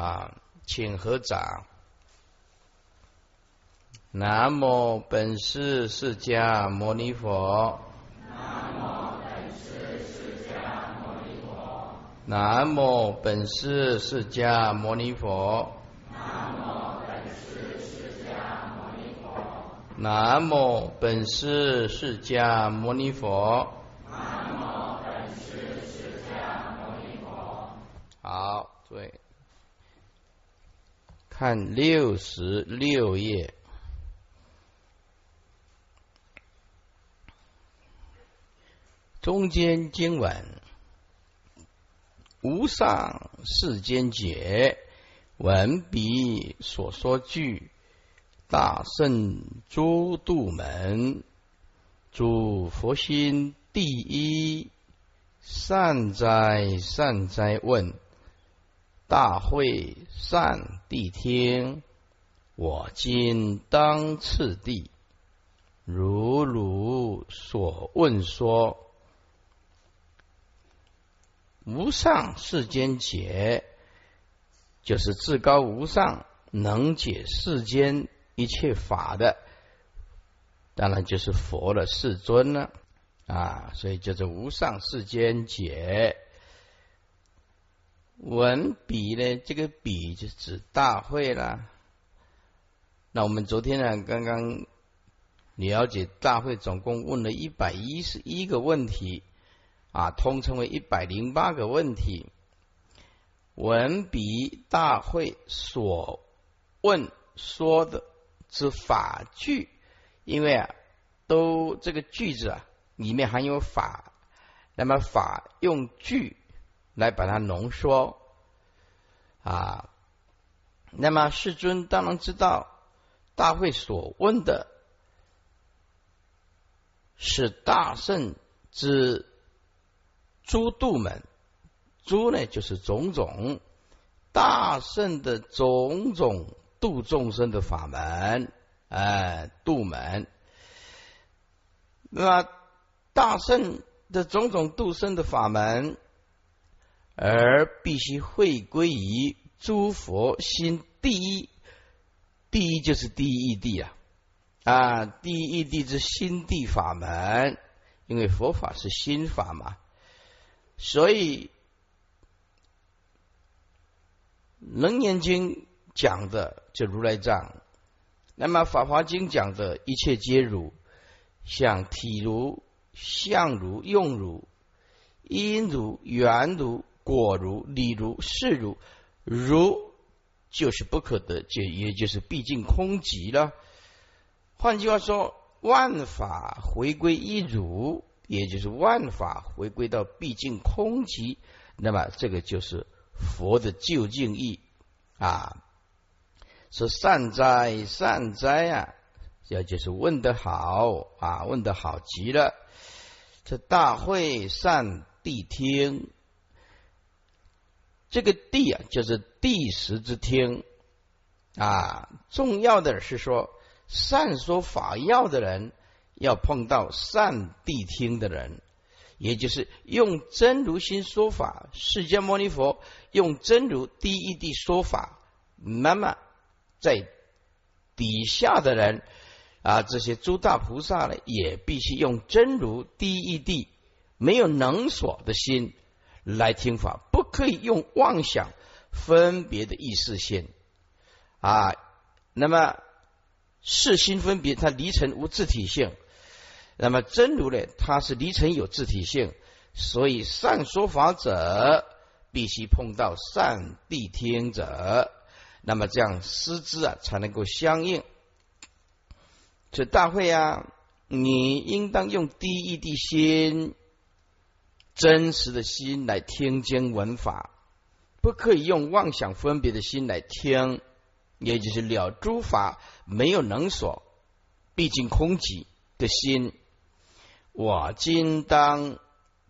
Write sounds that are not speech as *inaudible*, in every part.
啊，请合掌。南无本师释迦牟尼佛。南无本师释迦牟尼佛。南无本师释迦牟尼佛。南无本师释迦牟尼佛。南无本师释迦牟尼佛。南无本师释迦牟尼佛。好，对。看六十六页，中间经文：无上世间解，文笔所说句，大圣诸度门，诸佛心第一，善哉善哉问。大会善谛听，我今当次第，如汝所问说，无上世间解，就是至高无上，能解世间一切法的，当然就是佛的世尊了啊，所以叫做无上世间解。文笔呢？这个笔就指大会啦。那我们昨天呢，刚刚了解大会总共问了一百一十一个问题，啊，通称为一百零八个问题。文笔大会所问说的之法句，因为啊，都这个句子啊里面含有法，那么法用句。来把它浓缩啊，那么世尊当然知道大会所问的是大圣之诸度门，诸呢就是种种大圣的种种度众生的法门，哎，度门。那么大圣的种种度生的法门。而必须会归于诸佛心第一，第一就是第一义谛啊啊，第一义谛之心地法门，因为佛法是心法嘛，所以楞严经讲的就如来藏，那么法华经讲的一切皆如，像体如、相如、用如、因如、缘如。果如理如事如如就是不可得，就也就是毕竟空寂了。换句话说，万法回归一如，也就是万法回归到毕竟空寂。那么这个就是佛的究竟义啊！说善哉善哉啊，这就是问得好啊，问得好极了。这大会善谛听。这个地啊，就是第十之听啊。重要的是说，善说法要的人，要碰到善谛听的人，也就是用真如心说法。释迦牟尼佛用真如第一地说法，那么在底下的人啊，这些诸大菩萨呢，也必须用真如第一地没有能所的心。来听法，不可以用妄想分别的意识线啊。那么视心分别，它离尘无自体性；那么真如呢，它是离尘有自体性。所以善说法者必须碰到善谛听者，那么这样师资啊才能够相应。这大会啊，你应当用第一地心。真实的心来听经闻法，不可以用妄想分别的心来听，也就是了诸法没有能所，毕竟空寂的心。我今当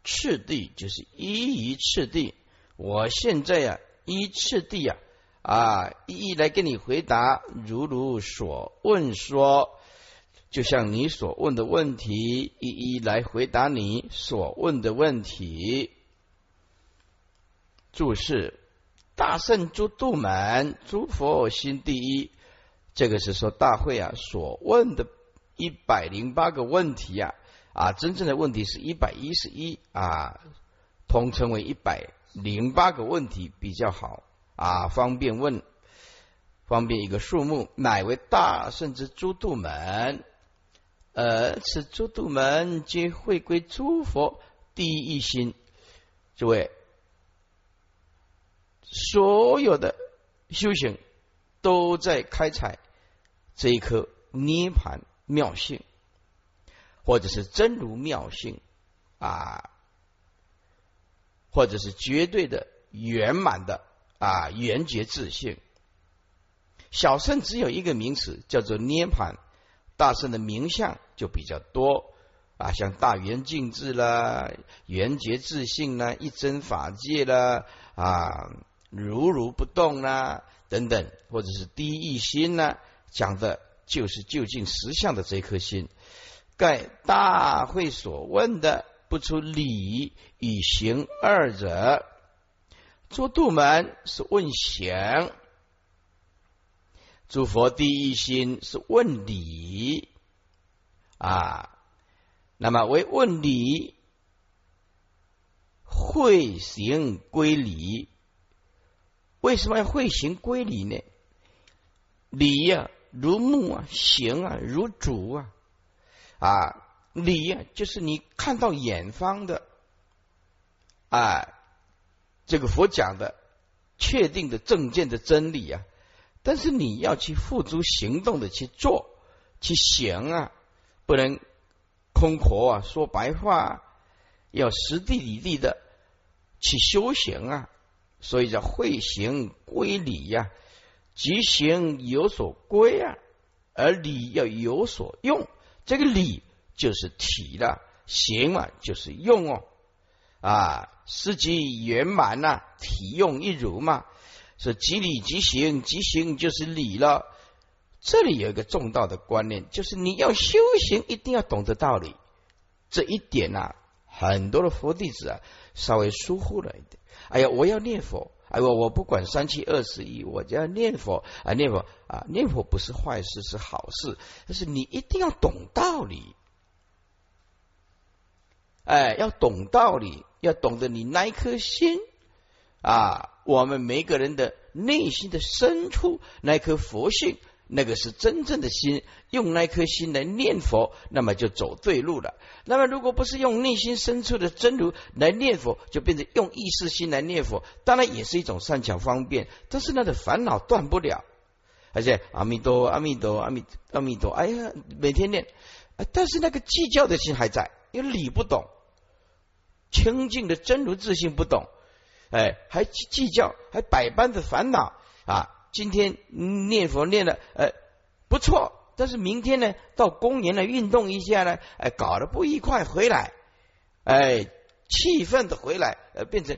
次第，就是一一次第。我现在呀，一次第啊啊，一一来跟你回答，如如所问说。就像你所问的问题，一一来回答你所问的问题。注释：大圣诸度门，诸佛心第一。这个是说大会啊所问的一百零八个问题呀啊，真正的问题是一百一十一啊，统称为一百零八个问题比较好啊，方便问，方便一个数目，乃为大圣之诸度门。呃，此诸度门皆会归诸佛第一心。诸位，所有的修行都在开采这一颗涅盘妙性，或者是真如妙性啊，或者是绝对的圆满的啊圆觉自性。小圣只有一个名词，叫做涅盘。大圣的名相就比较多啊，像大圆净智啦、圆觉自信啦、一真法界啦啊、如如不动啦等等，或者是第一心呢，讲的就是究竟实相的这颗心。盖大会所问的不出理与行二者，诸度门是问行。诸佛第一心是问理啊，那么为问理，会行归理。为什么要会行归理呢？理呀，如目啊；行啊，如主啊。啊，理呀，就是你看到远方的啊，这个佛讲的确定的正见的真理啊。但是你要去付诸行动的去做去行啊，不能空口啊说白话，要实地理地的去修行啊，所以叫会行归理呀，即行有所归啊，而理要有所用，这个理就是体了，行嘛就是用哦，啊，实即圆满呐，体用一如嘛。是即理即行，即行就是理了。这里有一个重道的观念，就是你要修行，一定要懂得道理。这一点呐，很多的佛弟子啊，稍微疏忽了一点。哎呀，我要念佛，哎我我不管三七二十一，我就要念佛啊，念佛啊，念佛不是坏事，是好事。但是你一定要懂道理，哎，要懂道理，要懂得你那一颗心啊。我们每个人的内心的深处那颗佛性，那个是真正的心，用那颗心来念佛，那么就走对路了。那么如果不是用内心深处的真如来念佛，就变成用意识心来念佛，当然也是一种善巧方便，但是那个烦恼断不了。而且阿弥陀阿弥陀阿弥阿弥陀，哎呀，每天念，但是那个计较的心还在，因为理不懂，清净的真如自信不懂。哎，还计较，还百般的烦恼啊！今天念佛念的，呃，不错，但是明天呢，到公园来运动一下呢，哎，搞得不愉快，回来，哎，气愤的回来，呃，变成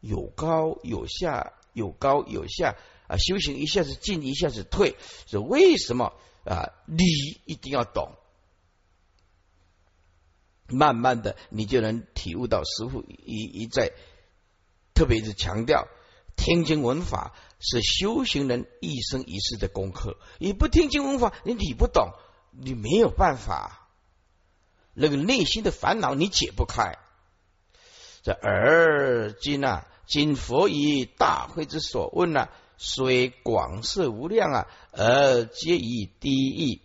有高有下，有高有下啊！修行一下子进，一下子退，是为什么啊？理一定要懂，慢慢的，你就能体悟到师傅一一再。特别是强调听经闻法是修行人一生一世的功课。你不听经闻法，你理不懂，你没有办法。那个内心的烦恼你解不开。这而今啊，今佛以大会之所问啊，虽广设无量啊，而皆以第一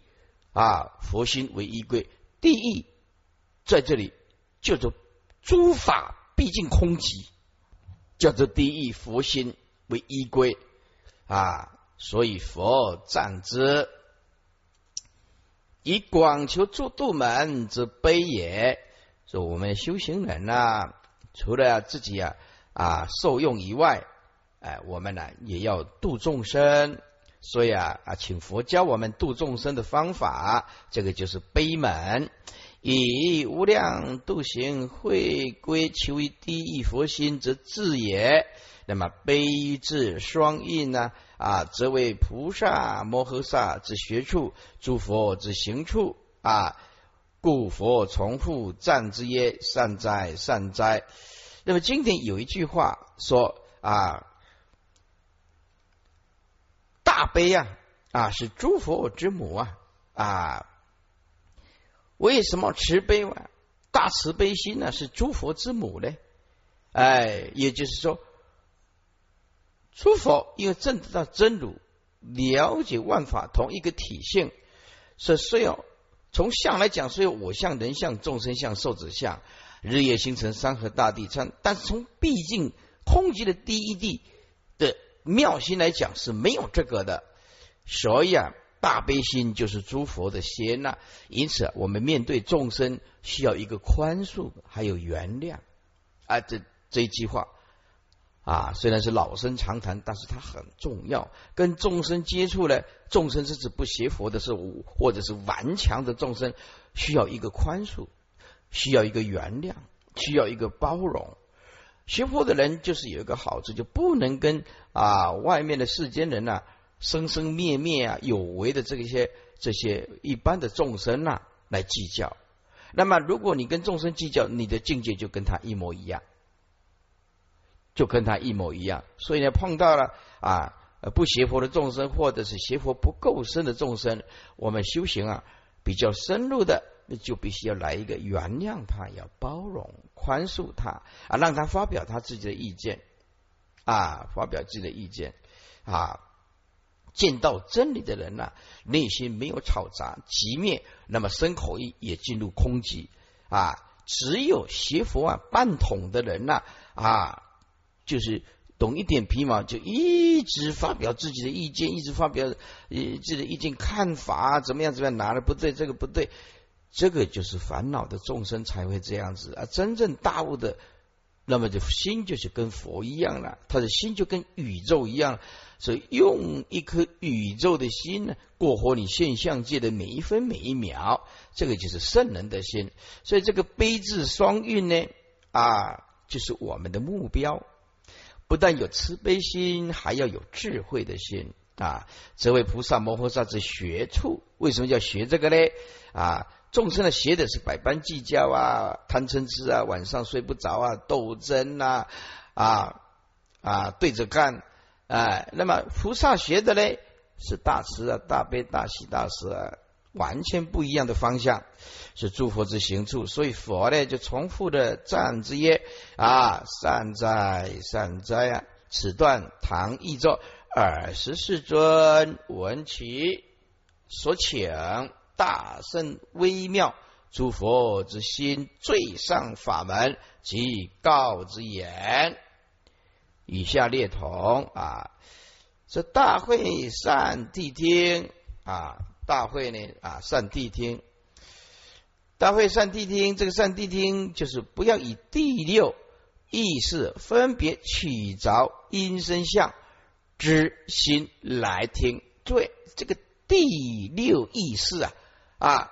啊佛心为依归。第一在这里叫做诸法毕竟空寂。叫做第一佛心为依归啊，所以佛赞之以广求诸度门之悲也。说我们修行人呐，除了自己啊啊受用以外，哎，我们呢也要度众生。所以啊啊，请佛教我们度众生的方法，这个就是悲门。以无量度行会归求于第一佛心则智也。那么悲智双印呢？啊，则为菩萨摩诃萨之学处，诸佛之行处啊。故佛重复赞之曰：善哉，善哉。那么经典有一句话说啊，大悲啊啊是诸佛之母啊啊，为什么慈悲啊？大慈悲心呢是诸佛之母呢？哎，也就是说，诸佛因为证得到真如，了解万法同一个体性，是虽有从相来讲，虽有我相、人相、众生相、寿者相、日夜星辰、山河大地，但但是从毕竟空寂的第一地的妙心来讲是没有这个的，所以啊，大悲心就是诸佛的心呐。因此，我们面对众生需要一个宽恕，还有原谅啊，这。这一句话啊，虽然是老生常谈，但是它很重要。跟众生接触呢，众生是指不邪佛的是武，或者是顽强的众生，需要一个宽恕，需要一个原谅，需要一个包容。学佛的人就是有一个好处，就不能跟啊外面的世间人呐生生灭灭啊有为的这些这些一般的众生呐来计较。那么，如果你跟众生计较，你的境界就跟他一模一样。就跟他一模一样，所以呢，碰到了啊不邪佛的众生，或者是邪佛不够深的众生，我们修行啊比较深入的，那就必须要来一个原谅他，要包容、宽恕他啊，让他发表他自己的意见啊，发表自己的意见啊。见到真理的人呢，内心没有吵杂、寂灭，那么身口意也进入空寂啊。只有邪佛啊半统的人呢啊。就是懂一点皮毛，就一直发表自己的意见，一直发表自己的意见看法，怎么样怎么样，哪的不对，这个不对，这个就是烦恼的众生才会这样子啊。真正大悟的，那么就心就是跟佛一样了，他的心就跟宇宙一样，所以用一颗宇宙的心呢，过活你现象界的每一分每一秒，这个就是圣人的心。所以这个悲智双运呢，啊，就是我们的目标。不但有慈悲心，还要有智慧的心啊！这位菩萨摩诃萨之学处，为什么叫学这个呢？啊，众生的学的是百般计较啊，贪嗔痴啊，晚上睡不着啊，斗争呐，啊啊，对着干啊。那么菩萨学的呢，是大慈啊，大悲、大喜、大舍啊。完全不一样的方向是诸佛之行处，所以佛呢就重复的赞之曰：啊，善哉善哉啊！此段唐译作尔时世尊闻其所请大圣微妙诸佛之心最上法门即告之言。以下列同啊，这大会善谛听啊。大会呢啊，善谛听，大会善谛听，这个善谛听就是不要以第六意识分别取着音声相之心来听。对，这个第六意识啊啊，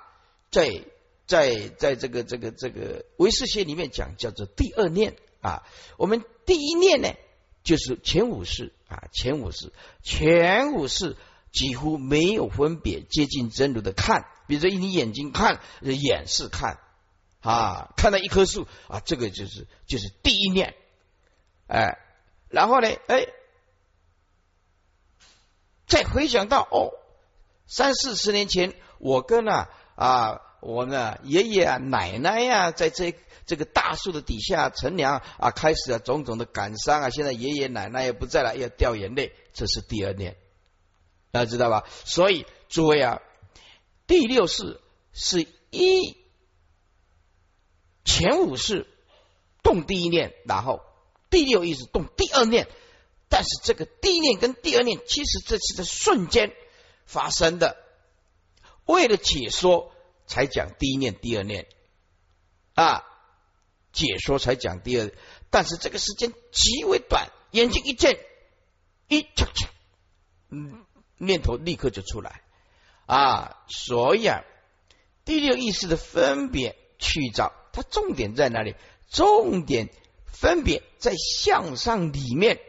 在在在这个这个这个唯识学里面讲叫做第二念啊。我们第一念呢，就是前五识啊，前五识，前五识。几乎没有分别，接近真如的看，比如说你眼睛看，眼是看啊，看到一棵树啊，这个就是就是第一念，哎，然后呢，哎，再回想到哦，三四十年前，我跟啊啊，我呢爷爷啊奶奶呀，在这这个大树的底下乘凉啊，开始了种种的感伤啊，现在爷爷奶奶也不在了，要掉眼泪，这是第二念。大家知道吧？所以诸位啊，第六式是一前五式动第一念，然后第六意识动第二念。但是这个第一念跟第二念，其实这是在瞬间发生的。为了解说，才讲第一念、第二念啊，解说才讲第二。但是这个时间极为短，眼睛一见，一悄悄，嗯。念头立刻就出来啊！所以啊，第六意识的分别去找，它重点在哪里？重点分别在向上里面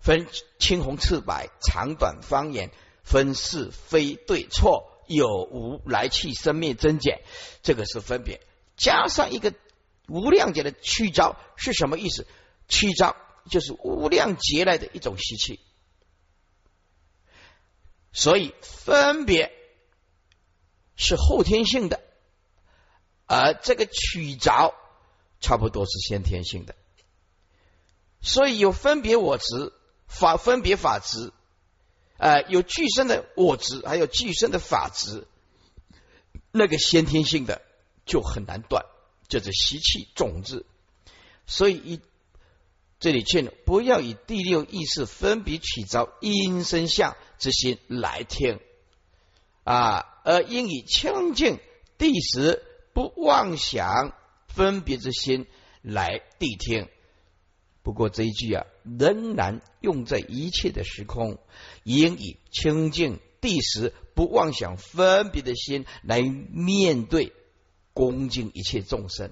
分青红赤白、长短方言，分是非对错、有无来去、生灭增减，这个是分别。加上一个无量劫的去招是什么意思？去招就是无量劫来的一种习气。所以分别是后天性的，而这个取着差不多是先天性的。所以有分别我执法，分别法执，呃，有具身的我执，还有具身的法执，那个先天性的就很难断，就是习气种子。所以一这里劝不要以第六意识分别取着阴身相之心来听啊，而应以清净第十不妄想分别之心来谛听。不过这一句啊，仍然用在一切的时空，应以清净第十不妄想分别的心来面对恭敬一切众生。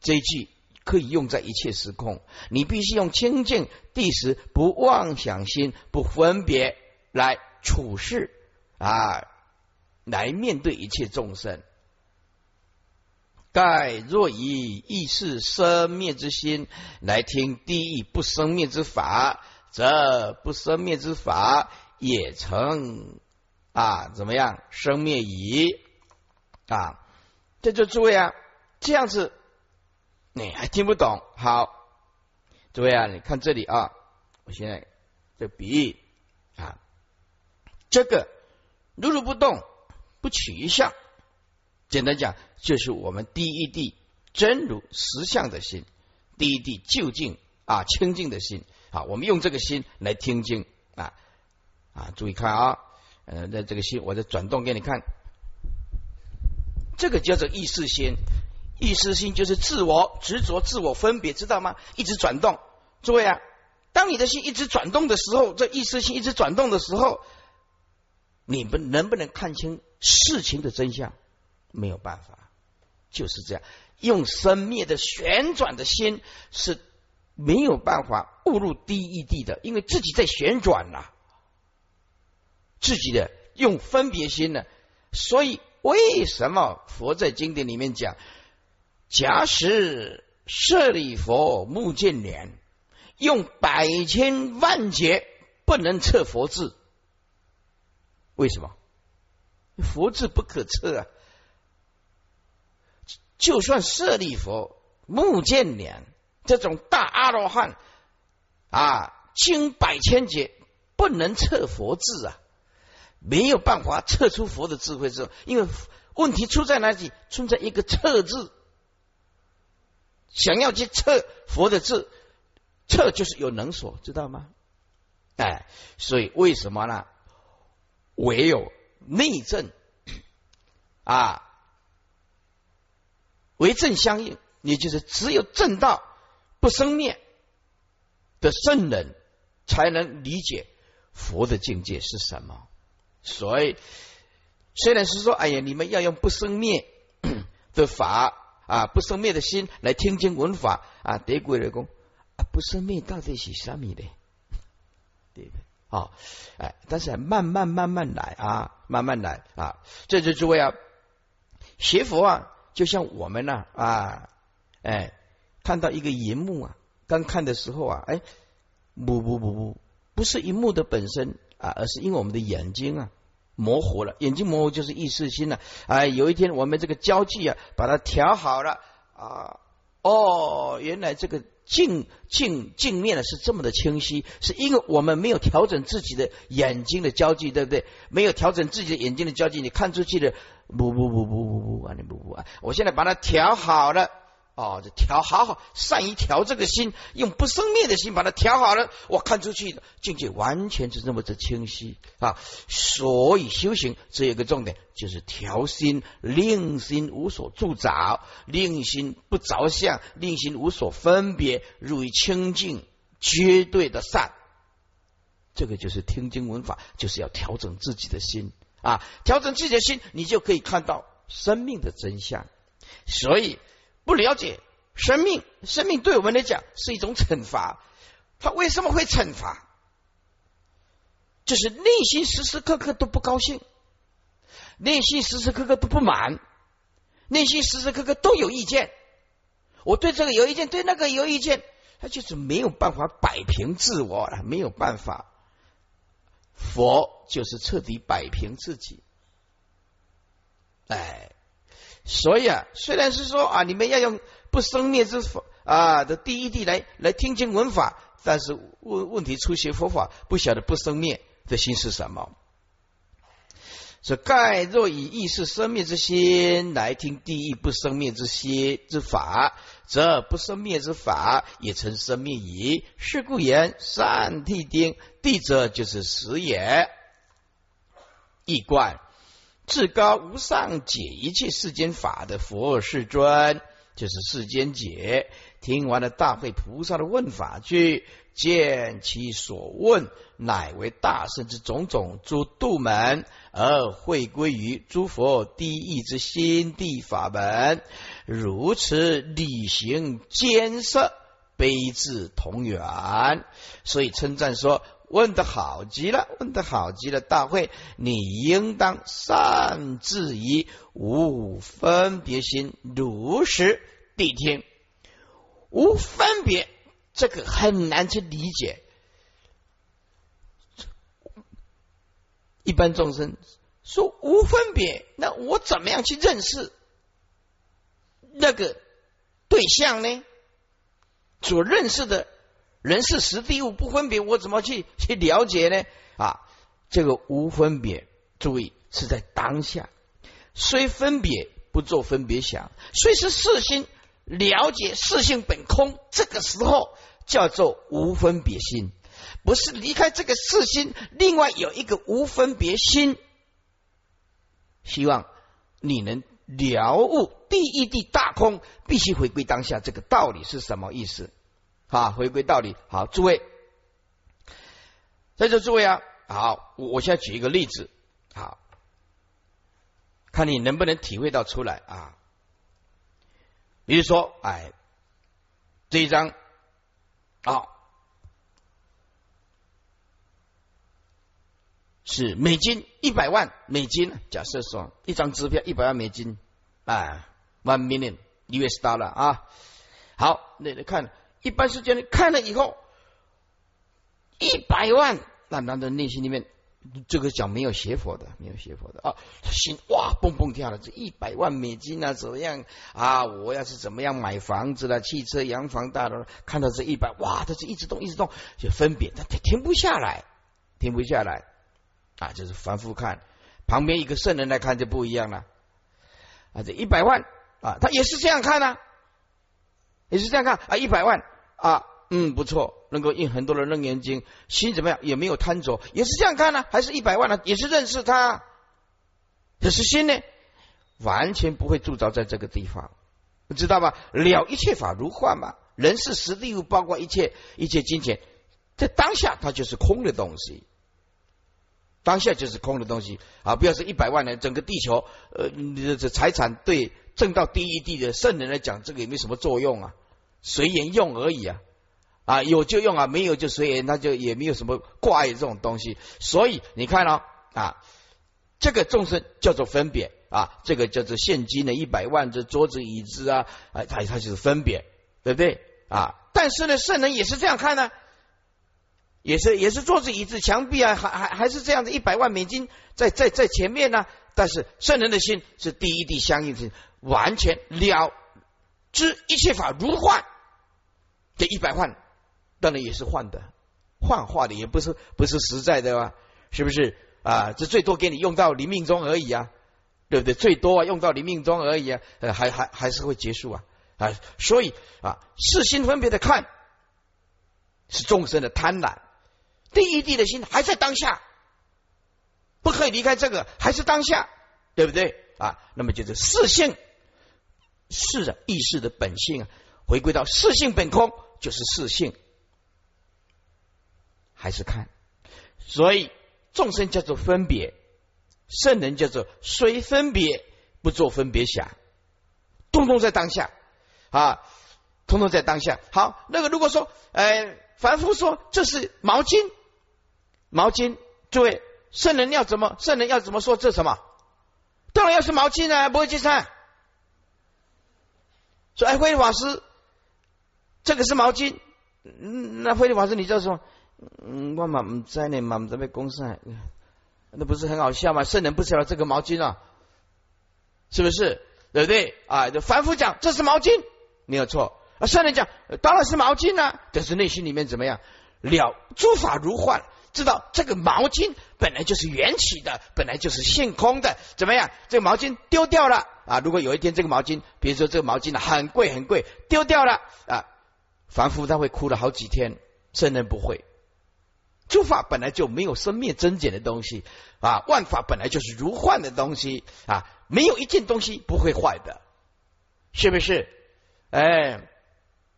这一句。可以用在一切时空，你必须用清净第十不妄想心不分别来处事啊，来面对一切众生。盖若以意识生灭之心来听地狱不生灭之法，则不生灭之法也成啊怎么样生灭矣啊？这就诸位啊，这样子。你还听不懂？好，诸位啊，你看这里啊，我现在这比喻啊，这个如如不动，不取一相，简单讲就是我们第一地真如实相的心，第一地究竟啊清净的心啊，我们用这个心来听经啊啊，注意看啊，呃，那这个心我再转动给你看，这个叫做意识心。意识心就是自我执着、自我分别，知道吗？一直转动。诸位啊，当你的心一直转动的时候，这意识心一直转动的时候，你们能不能看清事情的真相？没有办法，就是这样。用生灭的旋转的心是没有办法误入第一地的，因为自己在旋转呐，自己的用分别心呢。所以为什么佛在经典里面讲？假使舍利佛目犍连用百千万劫不能测佛智，为什么？佛智不可测啊！就算舍利佛目犍连这种大阿罗汉啊，经百千劫不能测佛智啊，没有办法测出佛的智慧之后，因为问题出在哪里？出在一个“测”字。想要去测佛的字，测就是有能所，知道吗？哎，所以为什么呢？唯有内证啊，为正相应，也就是只有正道不生灭的圣人，才能理解佛的境界是什么。所以，虽然是说，哎呀，你们要用不生灭的法。啊，不生灭的心来听经闻法啊，得鬼来讲啊，不生灭到底是什么的？对不对？好，哎，但是慢慢慢慢来啊，慢慢来啊，这就诸位啊，学佛啊，就像我们呢啊，哎，看到一个银幕啊，刚看的时候啊，哎，不不不不，不是银幕的本身啊，而是因为我们的眼睛啊。模糊了，眼睛模糊就是意识心了。哎，有一天我们这个焦距啊，把它调好了啊，哦，原来这个镜镜镜面呢是这么的清晰，是因为我们没有调整自己的眼睛的焦距，对不对？没有调整自己的眼睛的焦距，你看出去的不不不不不不啊，你不不啊！我现在把它调好了。哦，这调好好，善于调这个心，用不生灭的心把它调好了，我看出去的境界完全是这么的清晰啊！所以修行只有一个重点，就是调心，令心无所住着，令心不着相，令心无所分别，入于清净，绝对的善。这个就是听经闻法，就是要调整自己的心啊！调整自己的心，你就可以看到生命的真相。所以。不了解生命，生命对我们来讲是一种惩罚。他为什么会惩罚？就是内心时时刻刻都不高兴，内心时时刻刻都不满，内心时时刻刻都有意见。我对这个有意见，对那个有意见，他就是没有办法摆平自我了，没有办法佛就是彻底摆平自己。哎，所以啊，虽然是说啊，你们要用不生灭之法啊的第一谛来来听经闻法，但是问问题出现佛法不晓得不生灭的心是什么。是盖若以意识生灭之心来听地狱不生灭之心之法，则不生灭之法也成生灭矣。是故言善谛丁，地者就是死也。一观至高无上解一切世间法的佛世尊，就是世间解。听完了大会菩萨的问法句，见其所问乃为大圣之种种诸度门。而会归于诸佛第一之心地法门，如此理行兼摄，悲智同源。所以称赞说：“问得好极了，问得好极了！”大会，你应当善自以无分别心，如实谛听。无分别，这个很难去理解。一般众生说无分别，那我怎么样去认识那个对象呢？所认识的人是实地物不分别，我怎么去去了解呢？啊，这个无分别，注意是在当下，虽分别不做分别想，虽是事心了解四性本空，这个时候叫做无分别心。不是离开这个四心，另外有一个无分别心。希望你能了悟第一地大空，必须回归当下。这个道理是什么意思？啊，回归道理。好，诸位，在这诸位啊，好，我我现在举一个例子，好，看你能不能体会到出来啊。比如说，哎，这一张，啊。是美金一百万美金，假设说一张支票一百万美金，啊，one million US dollar 啊，好，那你看，一般是这样，看了以后一百万，那他的内心里面这个讲没有邪佛的，没有邪佛的啊，心哇蹦蹦跳的，这一百万美金啊，怎么样啊？我要是怎么样买房子了，汽车、洋房、大楼，看到这一百，哇，他是一直动，一直动，就分别，他停不下来，停不下来。啊，就是凡夫看，旁边一个圣人来看就不一样了。啊，这一百万啊，他也是这样看呢，也是这样看啊，一百万啊，嗯，不错，能够印很多的楞严经，心怎么样？也没有贪着，也是这样看呢，还是一百万呢？也是认识他，可是心呢，完全不会铸造在这个地方，你知道吧？了一切法如幻嘛，人是实地物，包括一切一切金钱，在当下它就是空的东西。当下就是空的东西啊！不要说一百万人，整个地球，呃，你的这财产对挣到第一地的圣人来讲，这个也没什么作用啊，随缘用而已啊！啊，有就用啊，没有就随缘，那就也没有什么挂碍这种东西。所以你看哦，啊，这个众生叫做分别啊，这个叫做现金的一百万，这桌子椅子啊，啊，它它就是分别，对不对啊？但是呢，圣人也是这样看呢。也是也是桌子椅子墙壁啊，还还还是这样的，一百万美金在在在前面呢。但是圣人的心是第一地相应性，完全了知一切法如幻。这一百万当然也是幻的，幻化的，也不是不是实在的吧？是不是啊？这最多给你用到临命中而已啊，对不对？最多啊，用到临命中而已啊，呃，还还还是会结束啊啊！所以啊，四心分别的看是众生的贪婪。第一地的心还在当下，不可以离开这个，还是当下，对不对啊？那么就是四性，是的意识的本性啊，回归到四性本空，就是四性，还是看。所以众生叫做分别，圣人叫做虽分别不做分别想，通通在当下啊，通通在当下。好，那个如果说，呃，凡夫说这是毛巾。毛巾，诸位，圣人要怎么？圣人要怎么说？这什么？当然要是毛巾啊，不会计算。说，哎，慧律法师，这个是毛巾。嗯那慧律法师，你叫什么？嗯，我嘛唔知呢，嘛唔知被公啥，那不是很好笑吗？圣人不知道这个毛巾啊，是不是？对不对？啊，就反复讲这是毛巾，没有错。啊，圣人讲当然是毛巾啊，但是内心里面怎么样？了诸法如幻，知道这个毛巾本来就是缘起的，本来就是性空的，怎么样？这个毛巾丢掉了啊！如果有一天这个毛巾，比如说这个毛巾很贵很贵，丢掉了啊，凡夫他会哭了好几天，圣人不会。诸法本来就没有生灭增减的东西啊，万法本来就是如幻的东西啊，没有一件东西不会坏的，是不是？哎，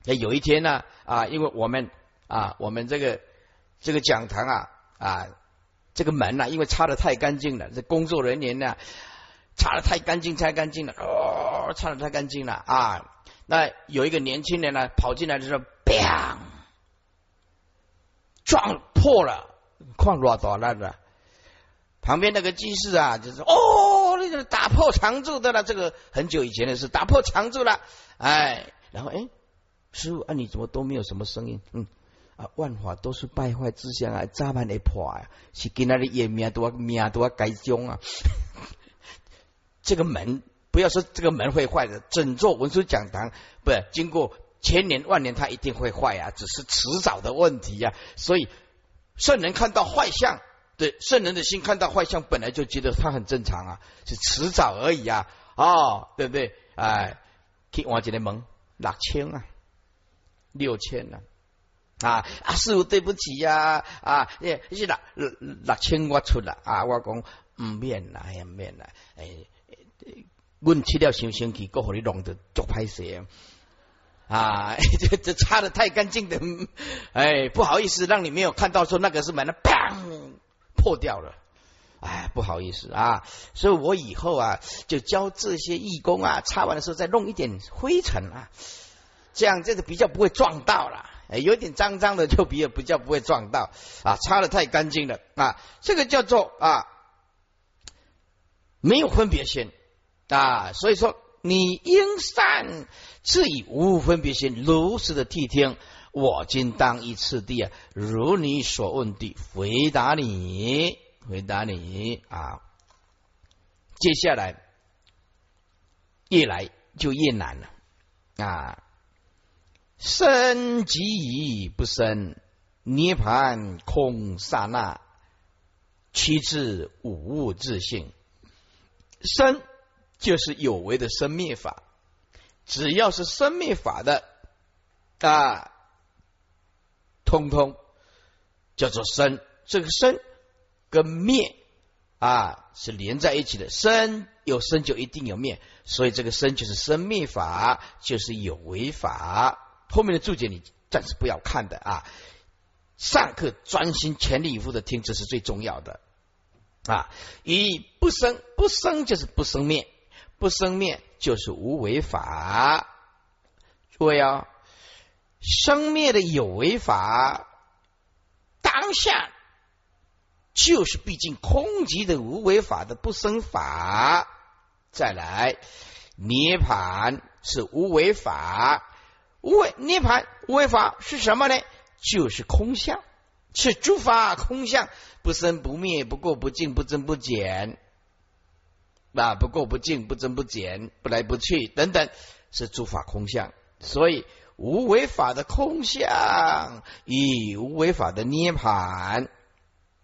有一天呢啊，因为我们啊，我们这个这个讲堂啊啊，这个门呐，因为擦的太干净了，这工作人员呢擦的太干净，太干净了，哦，擦的太干净了啊。那有一个年轻人呢跑进来就说，bang。撞破了，矿偌大烂了。旁边那个技师啊，就是哦，那个打破常住的了。这个很久以前的事，打破常住了。哎，然后哎，师傅啊，你怎么都没有什么声音？嗯啊，万法都是败坏之相啊，早晚会破啊，是跟那里也命都要命都要改凶啊。*laughs* 这个门不要说这个门会坏的，整座文殊讲堂不经过。千年万年，它一定会坏啊，只是迟早的问题呀。所以圣人看到坏相，对圣人的心看到坏相，本来就觉得它很正常啊，是迟早而已啊，哦，对不对？哎，去换一个门，六千啊，六千啊，啊啊，师傅对不起呀，啊，也是六六千我出了啊，我讲唔免啦，唔免啦，哎，阮吃了星星期，过互你弄得足歹势。啊，*laughs* 这这擦的太干净的，哎，不好意思，让你没有看到说那个是门的，砰破掉了，哎，不好意思啊，所以我以后啊就教这些义工啊，擦完的时候再弄一点灰尘啊，这样这个比较不会撞到了，哎，有点脏脏的就比较比较不会撞到啊，擦的太干净了啊，这个叫做啊没有分别心啊，所以说。你应善自以无分别心，如实的谛听。我今当以次第啊，如你所问的回答你，回答你啊。接下来越来就越难了啊！生即已不生，涅盘空刹那，其至无物自性生。就是有为的生灭法，只要是生灭法的啊，通通叫做生。这个生跟灭啊是连在一起的，生有生就一定有灭，所以这个生就是生灭法，就是有为法。后面的注解你暂时不要看的啊，上课专心全力以赴的听，这是最重要的啊。以不生不生就是不生灭。不生灭就是无为法，诸位啊，生灭的有为法，当下就是毕竟空寂的无为法的不生法。再来，涅盘是无为法，无为涅盘无为法是什么呢？就是空相，是诸法空相，不生不灭，不过不净，不增不减。啊，不过不净，不增不减，不来不去，等等，是诸法空相。所以无为法的空相，与无为法的涅盘，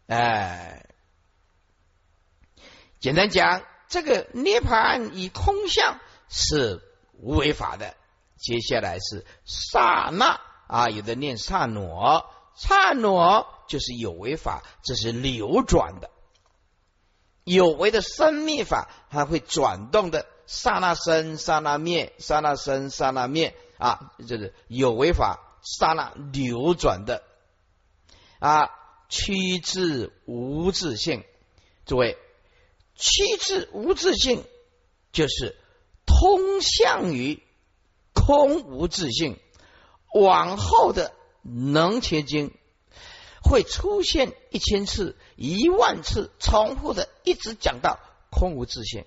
哎，简单讲，这个涅盘与空相是无为法的。接下来是刹那啊，有的念刹那，刹那就是有为法，这是流转的。有为的生灭法，它会转动的，刹那生，刹那灭，刹那生，刹那灭啊，就是有为法，刹那流转的啊，趋至无自性。诸位，趋至无自性，就是通向于空无自性。往后的能切经。会出现一千次、一万次，重复的一直讲到空无自性。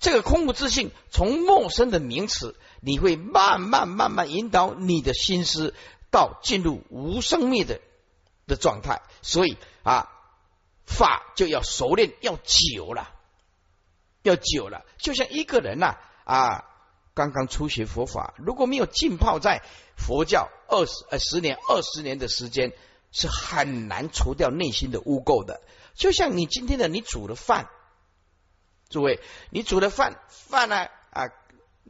这个空无自性，从陌生的名词，你会慢慢慢慢引导你的心思到进入无生灭的的状态，所以啊，法就要熟练，要久了，要久了。就像一个人呐啊，刚刚初学佛法，如果没有浸泡在佛教二十呃十年、二十年的时间，是很难除掉内心的污垢的。就像你今天的你煮的饭，诸位，你煮的饭饭呢啊？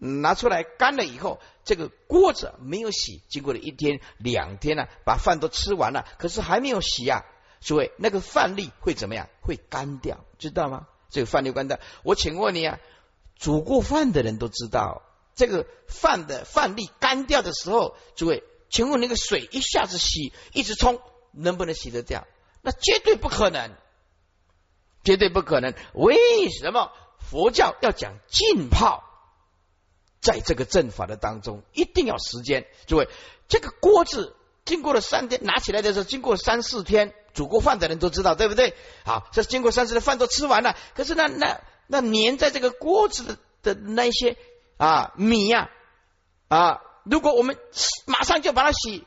拿出来干了以后，这个锅子没有洗，经过了一天两天呢，把饭都吃完了，可是还没有洗啊，诸位，那个饭粒会怎么样？会干掉，知道吗？这个饭粒干掉。我请问你啊，煮过饭的人都知道，这个饭的饭粒干掉的时候，诸位，请问那个水一下子洗，一直冲，能不能洗得掉？那绝对不可能，绝对不可能。为什么佛教要讲浸泡？在这个正法的当中，一定要时间。诸位，这个锅子经过了三天，拿起来的时候，经过三四天，煮过饭的人都知道，对不对？好，这经过三四天，饭都吃完了，可是那那那粘在这个锅子的的那些啊米呀啊，如果我们马上就把它洗，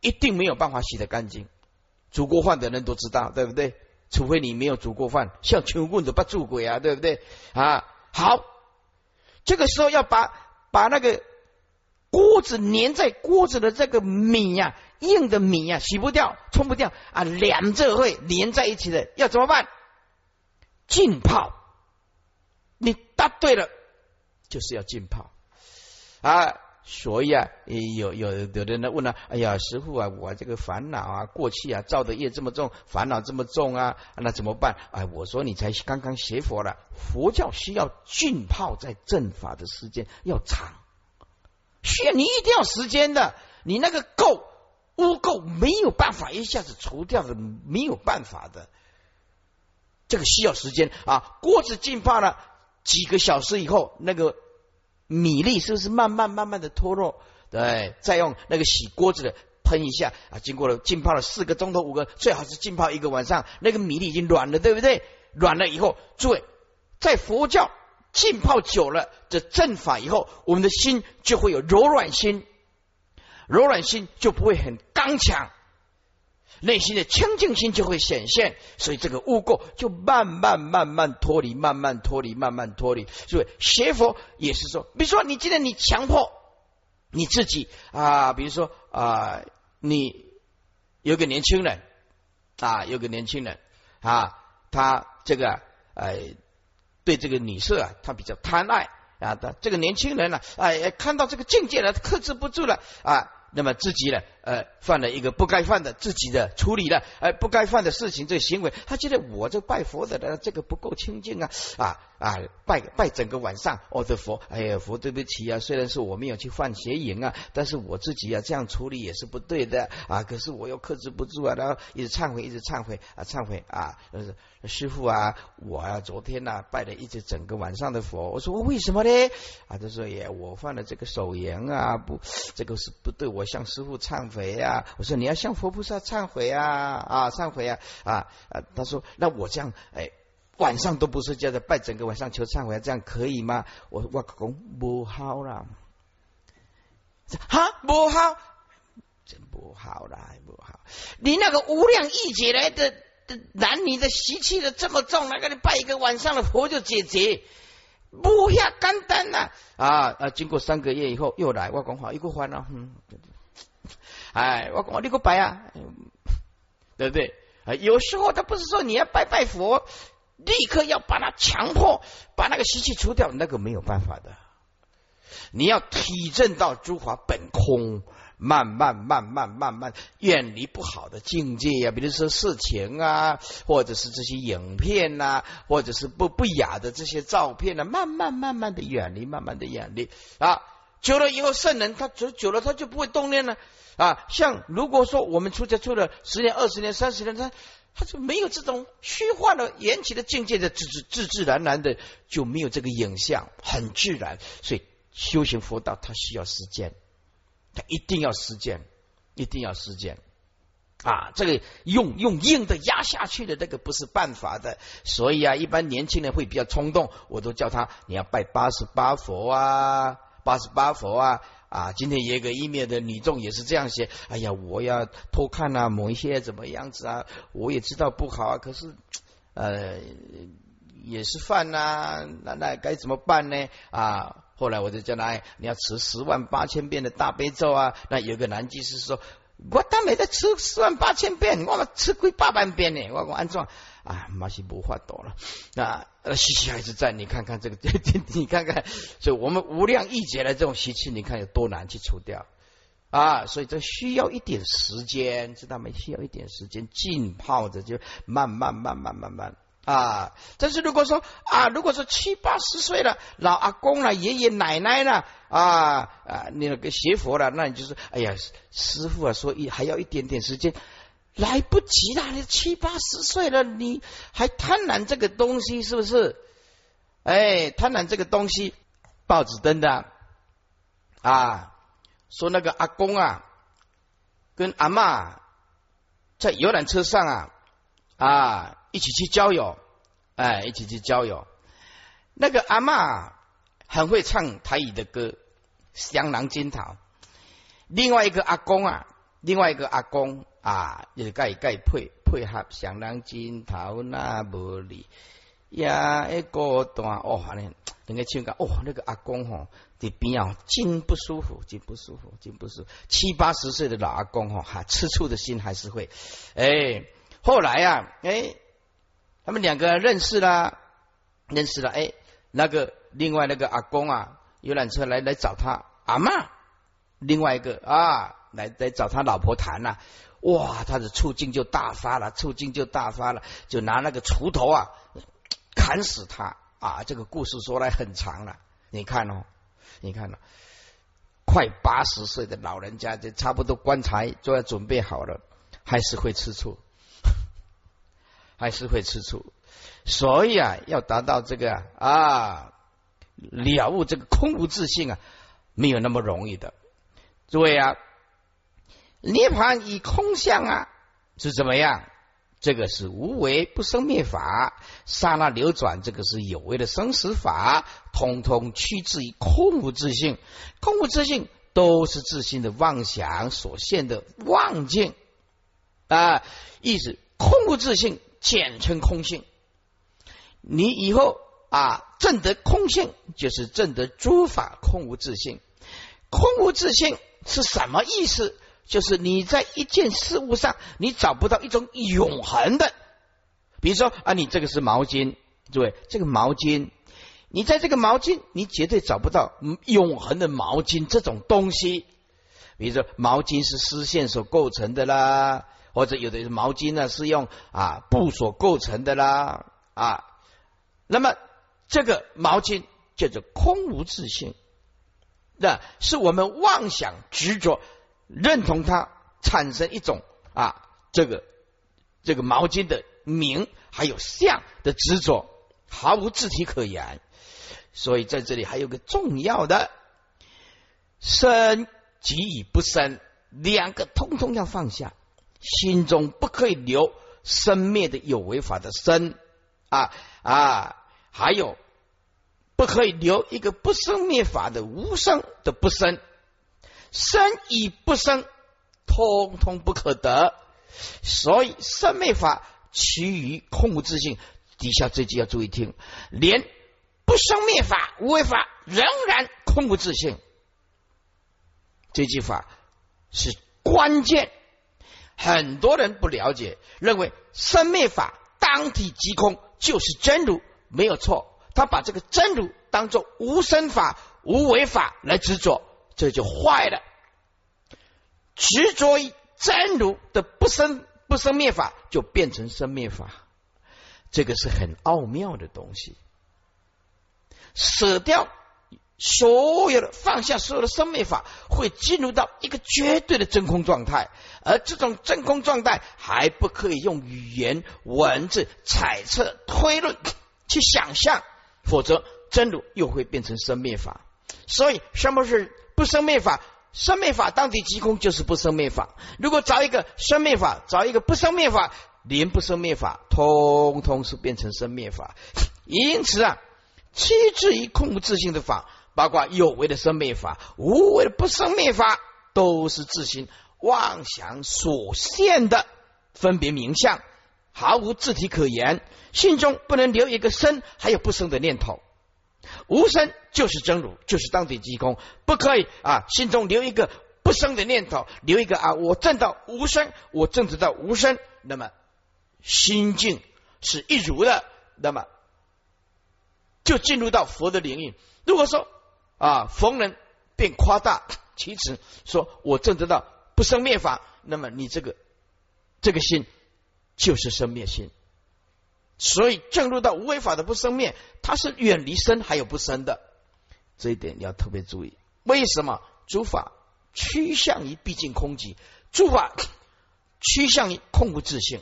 一定没有办法洗得干净。煮过饭的人都知道，对不对？除非你没有煮过饭，像穷棍子不煮鬼啊，对不对？啊，好。这个时候要把把那个锅子粘在锅子的这个米呀，硬的米呀，洗不掉，冲不掉啊，两者会连在一起的，要怎么办？浸泡。你答对了，就是要浸泡啊。所以啊，有有有的人问了，哎呀，师傅啊，我这个烦恼啊，过去啊造的业这么重，烦恼这么重啊，那怎么办？哎，我说你才刚刚学佛了，佛教需要浸泡在正法的时间要长，需要你一定要时间的，你那个垢污垢没有办法一下子除掉的，没有办法的，这个需要时间啊。锅子浸泡了几个小时以后，那个。米粒是不是慢慢慢慢的脱落？对，再用那个洗锅子的喷一下啊，经过了浸泡了四个钟头五个，最好是浸泡一个晚上，那个米粒已经软了，对不对？软了以后，诸位在佛教浸泡久了的正法以后，我们的心就会有柔软心，柔软心就不会很刚强。内心的清净心就会显现，所以这个污垢就慢慢慢慢脱离，慢慢脱离，慢慢脱离。所以学佛也是说，比如说你今天你强迫你自己啊，比如说啊，你有个年轻人啊，有个年轻人啊，他这个呃对这个女色啊，他比较贪爱啊他这个年轻人呢，哎看到这个境界了，克制不住了啊。那么自己呢，呃，犯了一个不该犯的，自己的处理了，呃，不该犯的事情，这行为，他觉得我这拜佛的，这个不够清净啊，啊啊，拜拜整个晚上，我的佛，哎呀，佛对不起啊，虽然是我没有去犯邪淫啊，但是我自己啊这样处理也是不对的啊，可是我又克制不住啊，然后一直忏悔，一直忏悔啊，忏悔啊，师傅啊，我啊昨天呢拜了一直整个晚上的佛，我说为什么呢？啊，他说也我犯了这个手淫啊，不，这个是不对，我。向师傅忏悔呀！我说你要向佛菩萨忏悔啊啊忏悔啊啊！他说那我这样哎晚上都不睡觉的拜整个晚上求忏悔，啊这样可以吗？我我讲不好啦，哈不好，真不好啦，不好！你那个无量义劫来的男女的习气的这么重，那个你拜一个晚上的佛就解决？不下简单呐啊啊！经过三个月以后又来，我讲话一个还了，嗯。哎，我我你个拜啊，对不对？有时候他不是说你要拜拜佛，立刻要把它强迫把那个习气除掉，那个没有办法的。你要体证到诸法本空，慢慢慢慢慢慢远离不好的境界呀，比如说色情啊，或者是这些影片呐，或者是不不雅的这些照片呢，慢慢慢慢的远离，慢慢的远离啊。久了以后，圣人他久久了，他就不会动念了啊。像如果说我们出家出了十年、二十年、三十年，他他就没有这种虚幻的缘起的境界的自自自自然然的就没有这个影像，很自然。所以修行佛道，它需要时间，他一定要时间，一定要时间啊。这个用用硬的压下去的那个不是办法的。所以啊，一般年轻人会比较冲动，我都叫他你要拜八十八佛啊。八十八佛啊啊，今天有个一面的女众也是这样写。哎呀，我要偷看啊，某一些怎么样子啊？我也知道不好啊，可是呃也是犯呐，那那该怎么办呢？啊，后来我就叫他，你要持十万八千遍的大悲咒啊。那有个男居士说，我他没在吃十万八千遍，我吃亏八万遍呢，我我安装。啊，马西不话多了，那习气还是在。你看看这个，*laughs* 你看看，所以我们无量易劫的这种习气，你看有多难去除掉啊！所以这需要一点时间，知道吗？需要一点时间浸泡着，就慢慢慢慢慢慢啊。但是如果说啊，如果说七八十岁了，老阿公了，爷爷奶奶了啊啊，你那个学佛了，那你就是哎呀，师傅啊，说一还要一点点时间。来不及了，你七八十岁了，你还贪婪这个东西是不是？哎，贪婪这个东西，报纸登的啊，说那个阿公啊，跟阿妈在游览车上啊啊一起去郊游，哎，一起去郊游。那个阿妈很会唱台语的歌，《香囊金桃》。另外一个阿公啊，另外一个阿公。啊，也该该配配合相当金头那无理呀，一个段哦，反正人家唱歌哦，那个阿公吼在边啊，真不舒服，真不舒服，真不舒服。七八十岁的老阿公吼，哈，吃醋的心还是会。哎，后来啊，哎，他们两个认识了，认识了。哎，那个另外那个阿公啊，游览车来来找他阿妈，另外一个啊，来来找他老婆谈了。哇，他的醋劲就大发了，醋劲就大发了，就拿那个锄头啊砍死他啊！这个故事说来很长了，你看哦，你看哦，快八十岁的老人家，就差不多棺材都要准备好了，还是会吃醋，*laughs* 还是会吃醋。所以啊，要达到这个啊了悟这个空无自性啊，没有那么容易的。诸位啊。涅盘以空相啊，是怎么样？这个是无为不生灭法，刹那流转，这个是有为的生死法，通通趋至于空无自性。空无自性都是自性的妄想所现的妄境啊，意思空无自性简称空性。你以后啊证得空性，就是证得诸法空无自性。空无自性是什么意思？就是你在一件事物上，你找不到一种永恒的，比如说啊，你这个是毛巾，对，这个毛巾，你在这个毛巾，你绝对找不到永恒的毛巾这种东西。比如说，毛巾是丝线所构成的啦，或者有的毛巾呢是用啊布所构成的啦啊，那么这个毛巾叫做空无自性，那是我们妄想执着。认同它，产生一种啊，这个这个毛巾的名还有相的执着，毫无自体可言。所以在这里还有个重要的生即与不生，两个通通要放下，心中不可以留生灭的有为法的生啊啊，还有不可以留一个不生灭法的无生的不生。生与不生，通通不可得，所以生灭法其余空无自性。底下这句要注意听，连不生灭法、无为法仍然空无自性。这句法是关键，很多人不了解，认为生灭法当体即空就是真如，没有错。他把这个真如当做无生法、无为法来执着。这就坏了，执着于真如的不生不生灭法，就变成生灭法。这个是很奥妙的东西。舍掉所有的，放下所有的生灭法，会进入到一个绝对的真空状态。而这种真空状态，还不可以用语言文字猜测推论 *coughs* 去想象，否则真如又会变成生灭法。所以，什么是？不生灭法，生灭法当体即空，就是不生灭法。如果找一个生灭法，找一个不生灭法，连不生灭法，通通是变成生灭法。因此啊，趋至于空无自性的法，包括有为的生灭法、无为的不生灭法，都是自心妄想所现的分别名相，毫无自体可言。心中不能留一个生还有不生的念头，无生就是真如，就是当体即空，不可以啊！心中留一个不生的念头，留一个啊，我证到无生，我证得到无生，那么心境是一如的，那么就进入到佛的领域。如果说啊，逢人便夸大其词，说我证得到不生灭法，那么你这个这个心就是生灭心。所以正入到无为法的不生灭，它是远离生还有不生的，这一点要特别注意。为什么诸法趋向于毕竟空寂？诸法趋向于空无自性。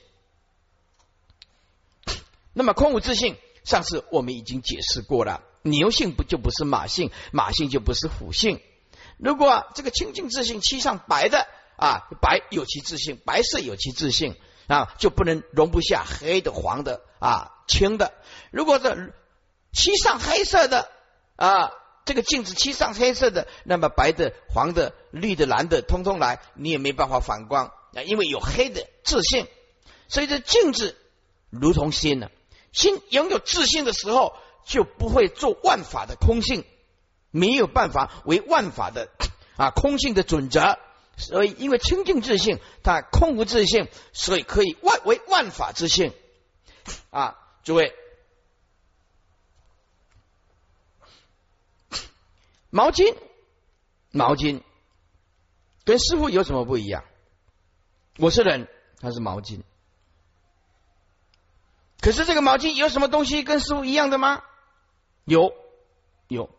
那么空无自性，上次我们已经解释过了。牛性不就不是马性，马性就不是虎性。如果这个清净自性漆上白的啊，白有其自性，白色有其自性。啊，就不能容不下黑的、黄的啊、青的。如果这漆上黑色的啊，这个镜子漆上黑色的，那么白的、黄的、绿的、蓝的，通通来，你也没办法反光啊，因为有黑的自信。所以这镜子如同心呢，心拥有自信的时候，就不会做万法的空性，没有办法为万法的啊空性的准则。所以，因为清净自性，它空无自性，所以可以万为万法之性啊！诸位，毛巾，毛巾跟师傅有什么不一样？我是人，他是毛巾。可是这个毛巾有什么东西跟师傅一样的吗？有，有。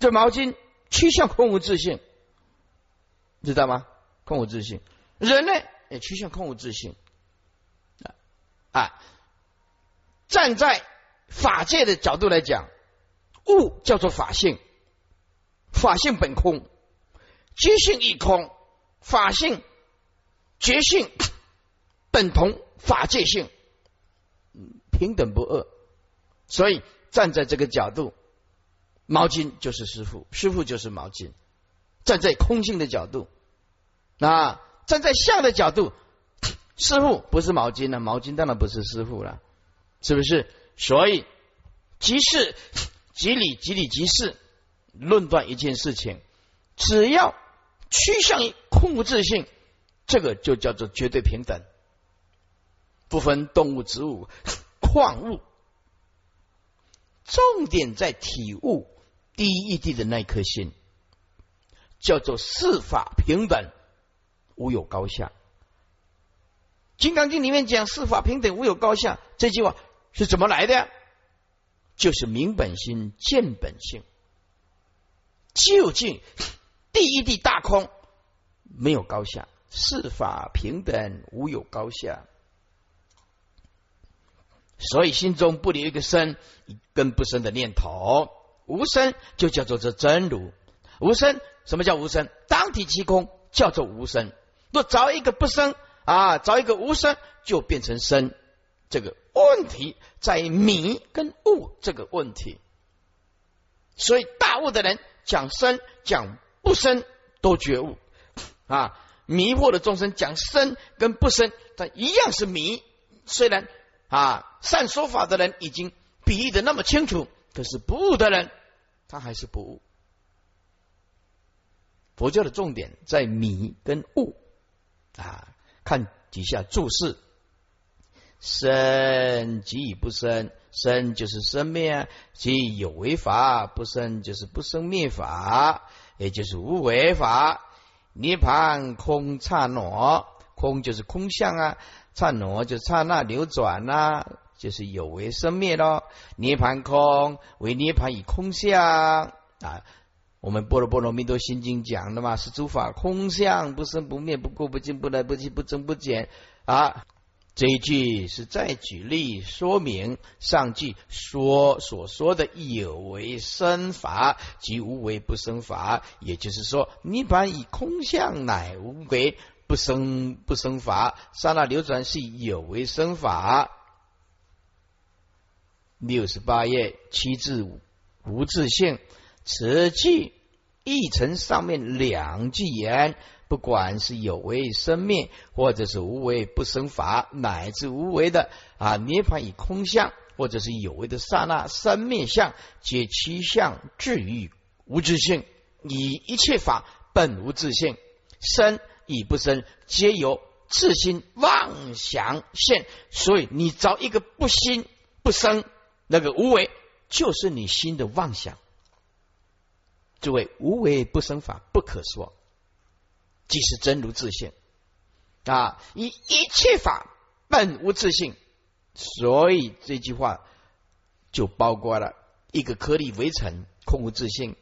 这毛巾趋向空无自性。知道吗？空无自性，人呢也趋向空无自性啊啊！站在法界的角度来讲，物叫做法性，法性本空，觉性亦空，法性觉性等同法界性，平等不二。所以站在这个角度，毛巾就是师傅，师傅就是毛巾。站在空性的角度。啊，站在相的角度，师傅不是毛巾了，毛巾当然不是师傅了，是不是？所以即事即理，即理即事，论断一件事情，只要趋向于空无自性，这个就叫做绝对平等，不分动物、植物、矿物，重点在体悟第一义谛的那颗心，叫做四法平等。无有高下，《金刚经》里面讲“四法平等，无有高下”这句话是怎么来的？就是明本心见本性，究竟第一地大空没有高下，四法平等，无有高下。所以心中不留一个生一，根不生的念头，无生就叫做这真如。无生，什么叫无生？当体即空，叫做无生。若找一个不生啊，找一个无生，就变成生。这个问题在迷跟悟这个问题。所以大悟的人讲生讲不生都觉悟啊，迷惑的众生讲生跟不生，但一样是迷。虽然啊，善说法的人已经比喻的那么清楚，可是不悟的人他还是不悟。佛教的重点在迷跟悟。啊，看底下注释，生即已不生，生就是生灭，即有为法；不生就是不生灭法，也就是无为法。涅盘空刹那，空就是空相啊，刹那就刹那流转呐，就是有为生灭咯。涅盘空为涅盘以空相啊。我们《波罗波罗蜜多心经》讲的嘛，是诸法空相，不生不灭，不垢不净，不来不去，不增不减啊。这一句是再举例说明上句说所说的有为生法即无为不生法，也就是说，你把以空相乃无为不生不生法，刹那流转是有为生法。六十八页七字无自性。此句一层上面两句言，不管是有为生灭，或者是无为不生法，乃至无为的啊涅盘与空相，或者是有为的刹那生灭相，皆其相至于无自性，以一切法本无自性，生与不生，皆由自心妄想现。所以你找一个不心不生那个无为，就是你心的妄想。诸位，无为不生法不可说，即是真如自性啊！以一切法本无自性，所以这句话就包括了一个颗粒围城，空无自性。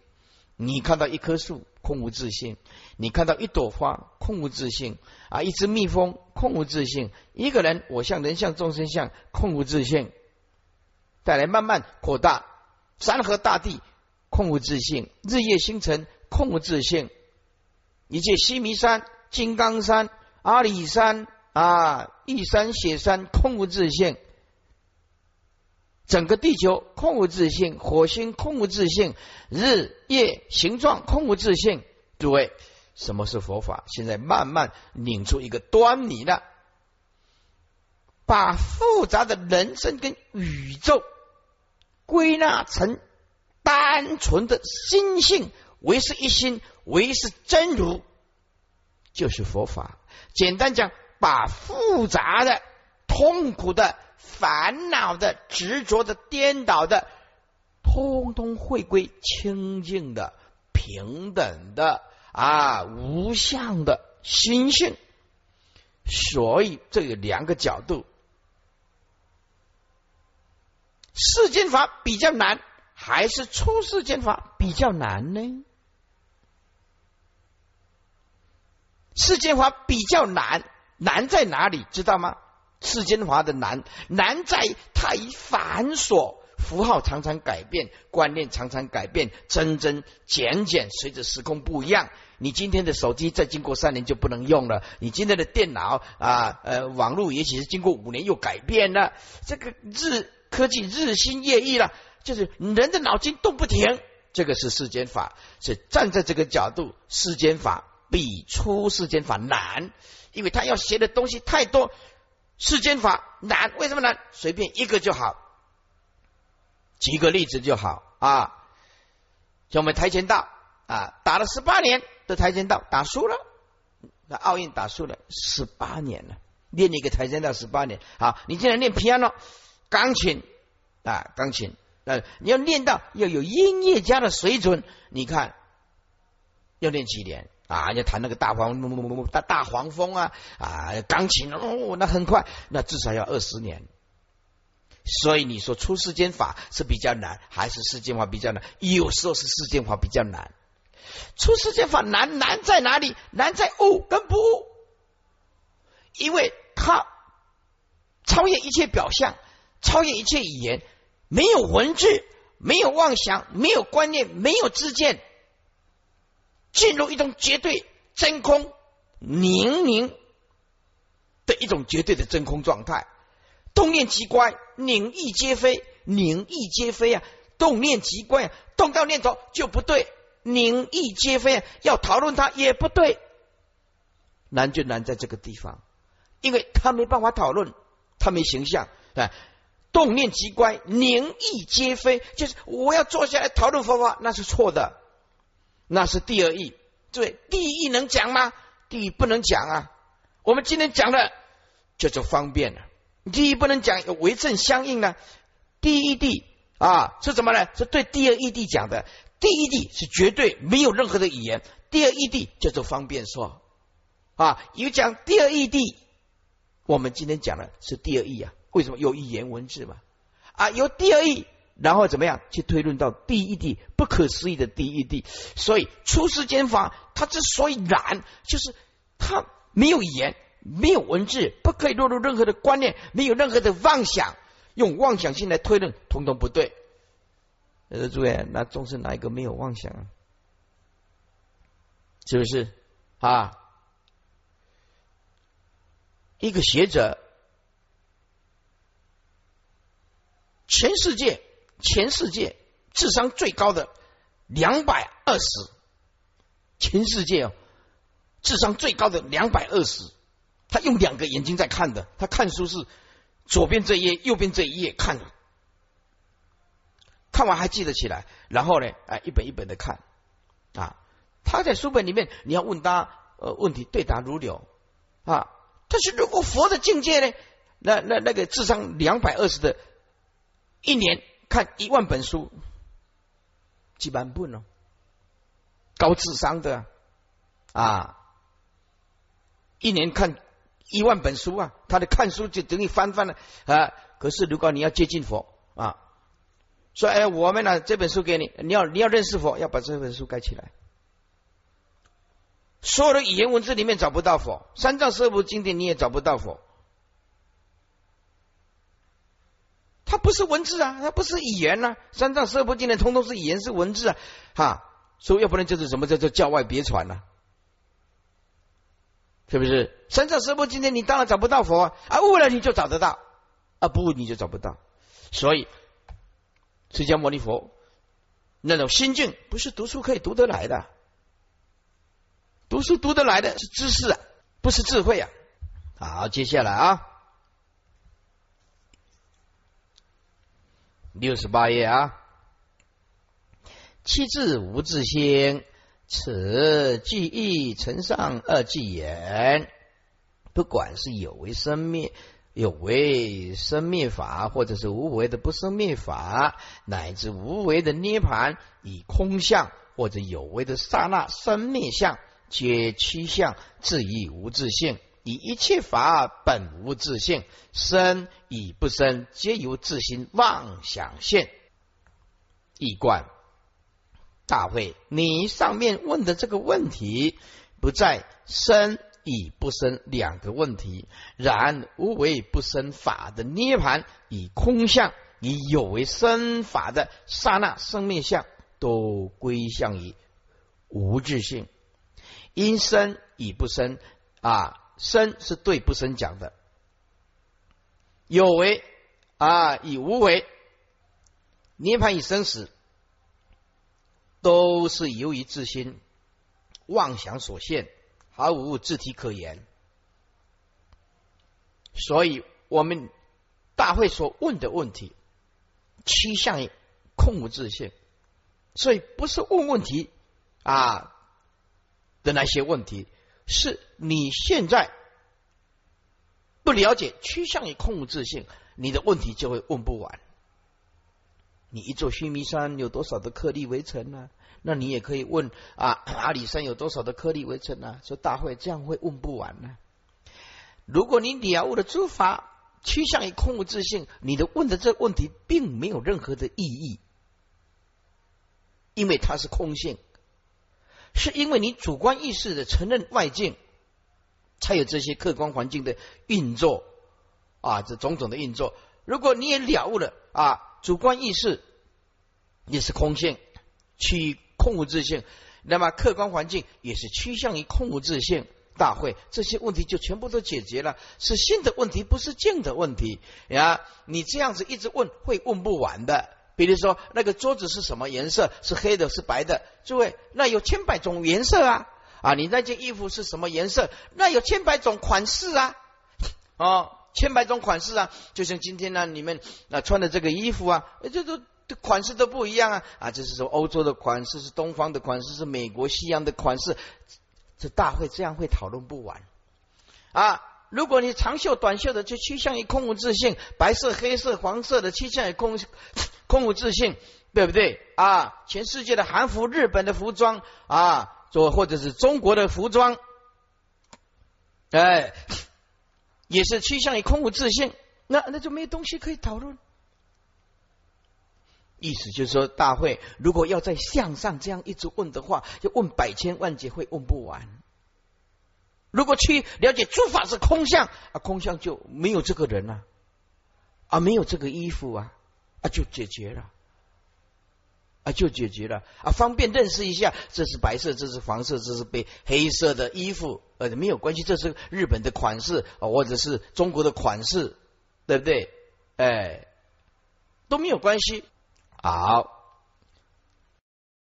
你看到一棵树，空无自性；你看到一朵花，空无自性啊！一只蜜蜂，空无自性；一个人，我像、人像、众生相，空无自性。再来慢慢扩大，山河大地。空无自性，日夜星辰空无自性，一切西弥山、金刚山、阿里山啊、玉山、雪山空无自性，整个地球空无自性，火星空无自性，日夜形状空无自性。诸位，什么是佛法？现在慢慢拧出一个端倪了，把复杂的人生跟宇宙归纳成。单纯的心性，唯是一心，唯是真如，就是佛法。简单讲，把复杂的、痛苦的、烦恼的、执着的、颠倒的，通通回归清净的、平等的啊无相的心性。所以，这有两个角度，世间法比较难。还是出世间法比较难呢？世间法比较难，难在哪里？知道吗？世间法的难，难在太繁琐，符号常常改变，观念常常改变，增增减减，随着时空不一样。你今天的手机再经过三年就不能用了，你今天的电脑啊，呃，网络也许是经过五年又改变了，这个日科技日新月异了。就是人的脑筋动不停，这个是世间法，是站在这个角度，世间法比出世间法难，因为他要学的东西太多。世间法难，为什么难？随便一个就好，举个例子就好啊。像我们跆拳道啊，打了十八年的跆拳道打输了，那奥运打输了十八年了，练一个跆拳道十八年。好，你竟然练 piano 钢琴啊，钢琴。呃，你要练到要有音乐家的水准，你看要练几年啊？要弹那个大黄大大黄蜂啊啊，钢琴哦，那很快，那至少要二十年。所以你说出世间法是比较难，还是世间法比较难？有时候是世间法比较难。出世间法难难在哪里？难在悟跟不悟，因为它超越一切表象，超越一切语言。没有文字，没有妄想，没有观念，没有知见，进入一种绝对真空宁宁的一种绝对的真空状态。动念即乖，宁意皆非，宁意皆非啊！动念即观，动到念头就不对，宁意皆非啊，要讨论它也不对。难就难在这个地方，因为他没办法讨论，他没形象啊。动念即乖，宁意皆非。就是我要坐下来讨论佛法，那是错的，那是第二义。对，第一义能讲吗？第一不能讲啊。我们今天讲的叫做方便了。第一不能讲，有为正相应呢。第一谛啊是什么呢？是对第二义谛讲的。第一谛是绝对没有任何的语言，第二义谛叫做方便说啊。有讲第二义谛，我们今天讲的是第二义啊。为什么有语言文字嘛？啊，有第二义，然后怎么样去推论到第一地不可思议的第一地？所以出世间法它之所以难，就是它没有语言，没有文字，不可以落入任何的观念，没有任何的妄想，用妄想性来推论，统统不对。呃，诸位，那众生哪一个没有妄想啊？是不是啊？一个学者。全世界，全世界智商最高的两百二十，全世界哦，智商最高的两百二十，他用两个眼睛在看的，他看书是左边这一页，右边这一页看，看完还记得起来，然后呢，哎，一本一本的看啊，他在书本里面，你要问他，呃，问题对答如流啊。但是如果佛的境界呢，那那那个智商两百二十的，一年看一万本书。几版本哦，高智商的啊，一年看一万本书啊，他的看书就等于翻翻了啊。可是如果你要接近佛啊，说哎，我们呢这本书给你，你要你要认识佛，要把这本书盖起来。所有的语言文字里面找不到佛，三藏四部经典你也找不到佛。它不是文字啊，它不是语言呐。三藏十部经典通通是语言，是文字啊，哈。所以要不然就是什么叫做教外别传呢？是不是？三藏十部经典你当然找不到佛啊，啊悟了你就找得到，啊不悟你就找不到。所以释迦牟尼佛那种心境不是读书可以读得来的，读书读得来的是知识啊，不是智慧啊。好，接下来啊。六十八页啊，七字无自性，此记忆成上二纪言。不管是有为生灭，有为生灭法，或者是无为的不生灭法，乃至无为的涅盘，以空相或者有为的刹那生灭相，皆七相自意无自性。以一切法本无自性，生与不生，皆由自心妄想现。一观大会，你上面问的这个问题，不在生与不生两个问题。然无为不生法的涅盘，以空相，以有为生法的刹那生灭相，都归向于无自性。因生与不生啊。生是对不生讲的，有为啊，以无为，涅盘以生死，都是由于自心妄想所现，毫无自体可言。所以，我们大会所问的问题，趋向于空无自性，所以不是问问题啊的那些问题。是你现在不了解趋向于空无自性，你的问题就会问不完。你一座须弥山有多少的颗粒围成呢？那你也可以问啊，*coughs* 阿里山有多少的颗粒围成呢？说大会这样会问不完呢。如果你了悟的诸法趋向于空无自性，你的问的这个问题并没有任何的意义，因为它是空性。是因为你主观意识的承认外境，才有这些客观环境的运作啊，这种种的运作。如果你也了悟了啊，主观意识也是空性，趋空无自性，那么客观环境也是趋向于空无自性。大会这些问题就全部都解决了，是性的问题，不是境的问题呀。你这样子一直问，会问不完的。比如说，那个桌子是什么颜色？是黑的，是白的？诸位，那有千百种颜色啊！啊，你那件衣服是什么颜色？那有千百种款式啊！哦，千百种款式啊！就像今天呢，你们啊穿的这个衣服啊，这都款式都不一样啊！啊，这是说欧洲的款式，是东方的款式，是美国西洋的款式。这大会这样会讨论不完啊！如果你长袖短袖的，就趋向于空无自信；白色、黑色、黄色的，趋向于空。空无自信，对不对啊？全世界的韩服、日本的服装啊，做或者是中国的服装，哎，也是趋向于空无自信。那那就没东西可以讨论。意思就是说，大会如果要在向上这样一直问的话，就问百千万劫会问不完。如果去了解诸法是空相啊，空相就没有这个人啊，啊，没有这个衣服啊。啊，就解决了，啊，就解决了，啊，方便认识一下，这是白色，这是黄色，这是被黑色的衣服，呃，没有关系，这是日本的款式啊，或者是中国的款式，对不对？哎，都没有关系。好，